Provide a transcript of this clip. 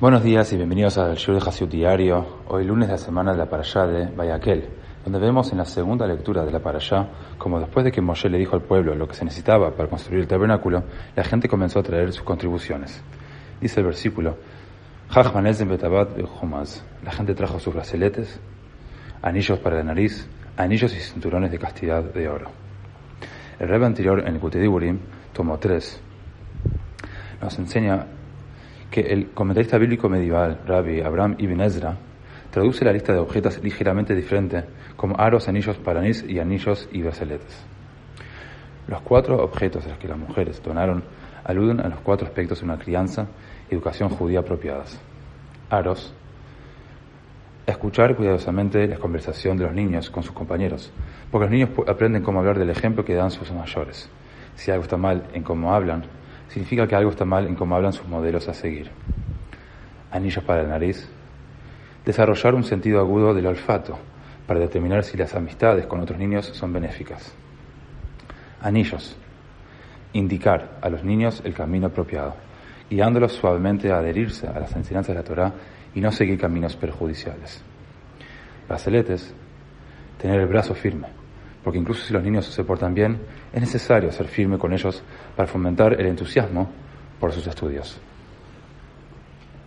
Buenos días y bienvenidos al Shur de Hasiut Diario, hoy lunes de la semana de la Parashá de Bayakel, donde vemos en la segunda lectura de la Parashá como después de que Moshe le dijo al pueblo lo que se necesitaba para construir el tabernáculo, la gente comenzó a traer sus contribuciones. Dice el versículo, la gente trajo sus braceletes, anillos para la nariz, anillos y cinturones de castidad de oro. El rebe anterior en el Kutediburim, tomo 3, nos enseña que el comentarista bíblico medieval, Rabbi Abraham Ibn Ezra, traduce la lista de objetos ligeramente diferente, como aros, anillos, paranís y anillos y braceletes. Los cuatro objetos a los que las mujeres donaron aluden a los cuatro aspectos de una crianza y educación judía apropiadas. Aros, escuchar cuidadosamente la conversación de los niños con sus compañeros, porque los niños aprenden cómo hablar del ejemplo que dan sus mayores. Si algo está mal en cómo hablan, significa que algo está mal en cómo hablan sus modelos a seguir. Anillos para la nariz. Desarrollar un sentido agudo del olfato para determinar si las amistades con otros niños son benéficas. Anillos. Indicar a los niños el camino apropiado, guiándolos suavemente a adherirse a las enseñanzas de la Torah y no seguir caminos perjudiciales. Braceletes. Tener el brazo firme porque incluso si los niños se portan bien, es necesario ser firme con ellos para fomentar el entusiasmo por sus estudios.